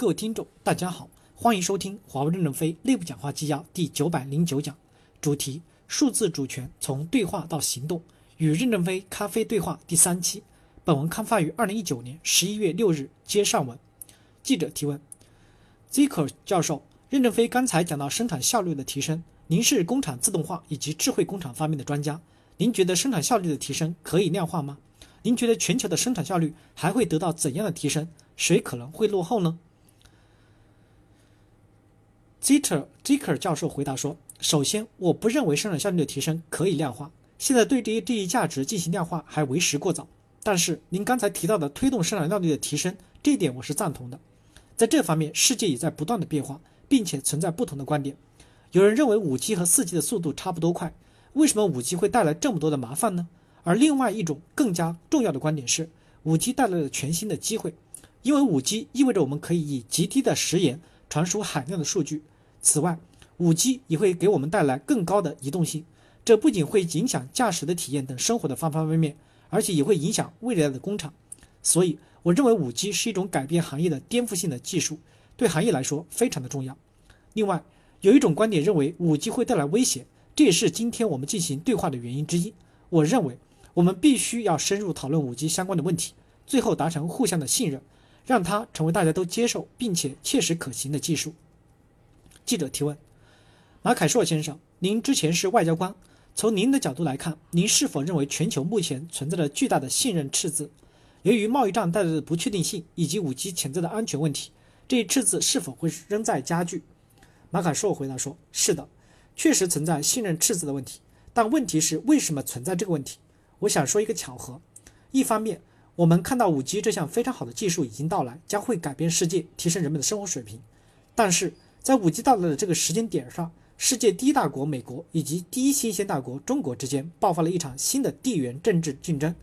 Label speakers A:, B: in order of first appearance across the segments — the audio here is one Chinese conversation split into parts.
A: 各位听众，大家好，欢迎收听华为任正非内部讲话纪要第九百零九讲，主题：数字主权从对话到行动，与任正非咖啡对话第三期。本文刊发于二零一九年十一月六日，接上文。记者提问：Zico 教授，任正非刚才讲到生产效率的提升，您是工厂自动化以及智慧工厂方面的专家，您觉得生产效率的提升可以量化吗？您觉得全球的生产效率还会得到怎样的提升？谁可能会落后呢？Zitter Ziker 教授回答说：“首先，我不认为生产效率的提升可以量化。现在对这些这一价值进行量化还为时过早。但是，您刚才提到的推动生产效率的提升，这一点我是赞同的。在这方面，世界也在不断的变化，并且存在不同的观点。有人认为五 G 和四 G 的速度差不多快，为什么五 G 会带来这么多的麻烦呢？而另外一种更加重要的观点是，五 G 带来了全新的机会，因为五 G 意味着我们可以以极低的时延传输海量的数据。”此外，5G 也会给我们带来更高的移动性，这不仅会影响驾驶的体验等生活的方方面面，而且也会影响未来的工厂。所以，我认为 5G 是一种改变行业的颠覆性的技术，对行业来说非常的重要。另外，有一种观点认为 5G 会带来威胁，这也是今天我们进行对话的原因之一。我认为，我们必须要深入讨论 5G 相关的问题，最后达成互相的信任，让它成为大家都接受并且切实可行的技术。记者提问：马凯硕先生，您之前是外交官，从您的角度来看，您是否认为全球目前存在着巨大的信任赤字？由于贸易战带来的不确定性以及五 G 潜在的安全问题，这一赤字是否会仍在加剧？马凯硕回答说：“是的，确实存在信任赤字的问题。但问题是，为什么存在这个问题？我想说一个巧合。一方面，我们看到五 G 这项非常好的技术已经到来，将会改变世界，提升人们的生活水平。但是，在五 G 到来的这个时间点上，世界第一大国美国以及第一新兴大国中国之间爆发了一场新的地缘政治竞争。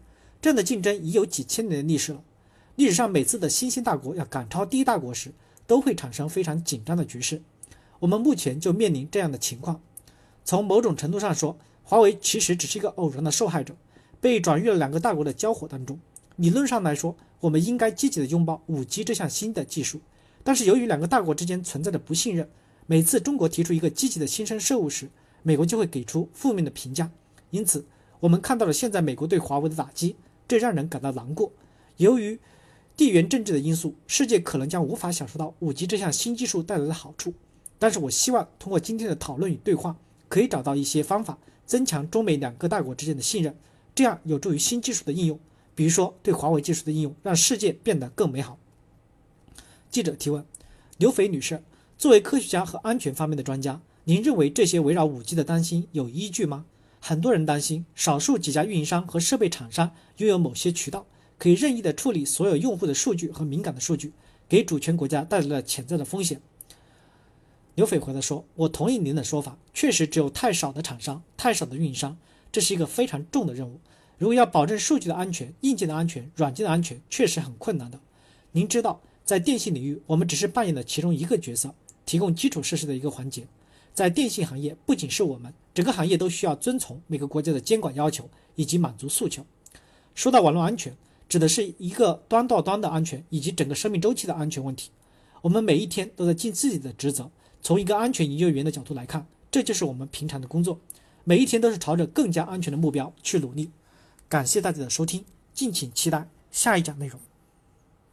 A: 这样的竞争已有几千年的历史了。历史上每次的新兴大国要赶超第一大国时，都会产生非常紧张的局势。我们目前就面临这样的情况。从某种程度上说，华为其实只是一个偶然的受害者，被转入了两个大国的交火当中。理论上来说，我们应该积极的拥抱五 G 这项新的技术。但是由于两个大国之间存在的不信任，每次中国提出一个积极的新生事物时，美国就会给出负面的评价。因此，我们看到了现在美国对华为的打击，这让人感到难过。由于地缘政治的因素，世界可能将无法享受到五 G 这项新技术带来的好处。但是我希望通过今天的讨论与对话，可以找到一些方法，增强中美两个大国之间的信任，这样有助于新技术的应用，比如说对华为技术的应用，让世界变得更美好。记者提问：刘斐女士，作为科学家和安全方面的专家，您认为这些围绕五 G 的担心有依据吗？很多人担心，少数几家运营商和设备厂商拥有某些渠道，可以任意的处理所有用户的数据和敏感的数据，给主权国家带来了潜在的风险。刘斐回答说：“我同意您的说法，确实只有太少的厂商，太少的运营商，这是一个非常重的任务。如果要保证数据的安全、硬件的安全、软件的安全，确实很困难的。您知道。”在电信领域，我们只是扮演了其中一个角色，提供基础设施的一个环节。在电信行业，不仅是我们，整个行业都需要遵从每个国家的监管要求以及满足诉求。说到网络安全，指的是一个端到端的安全以及整个生命周期的安全问题。我们每一天都在尽自己的职责。从一个安全研究员的角度来看，这就是我们平常的工作。每一天都是朝着更加安全的目标去努力。感谢大家的收听，敬请期待下一讲内容。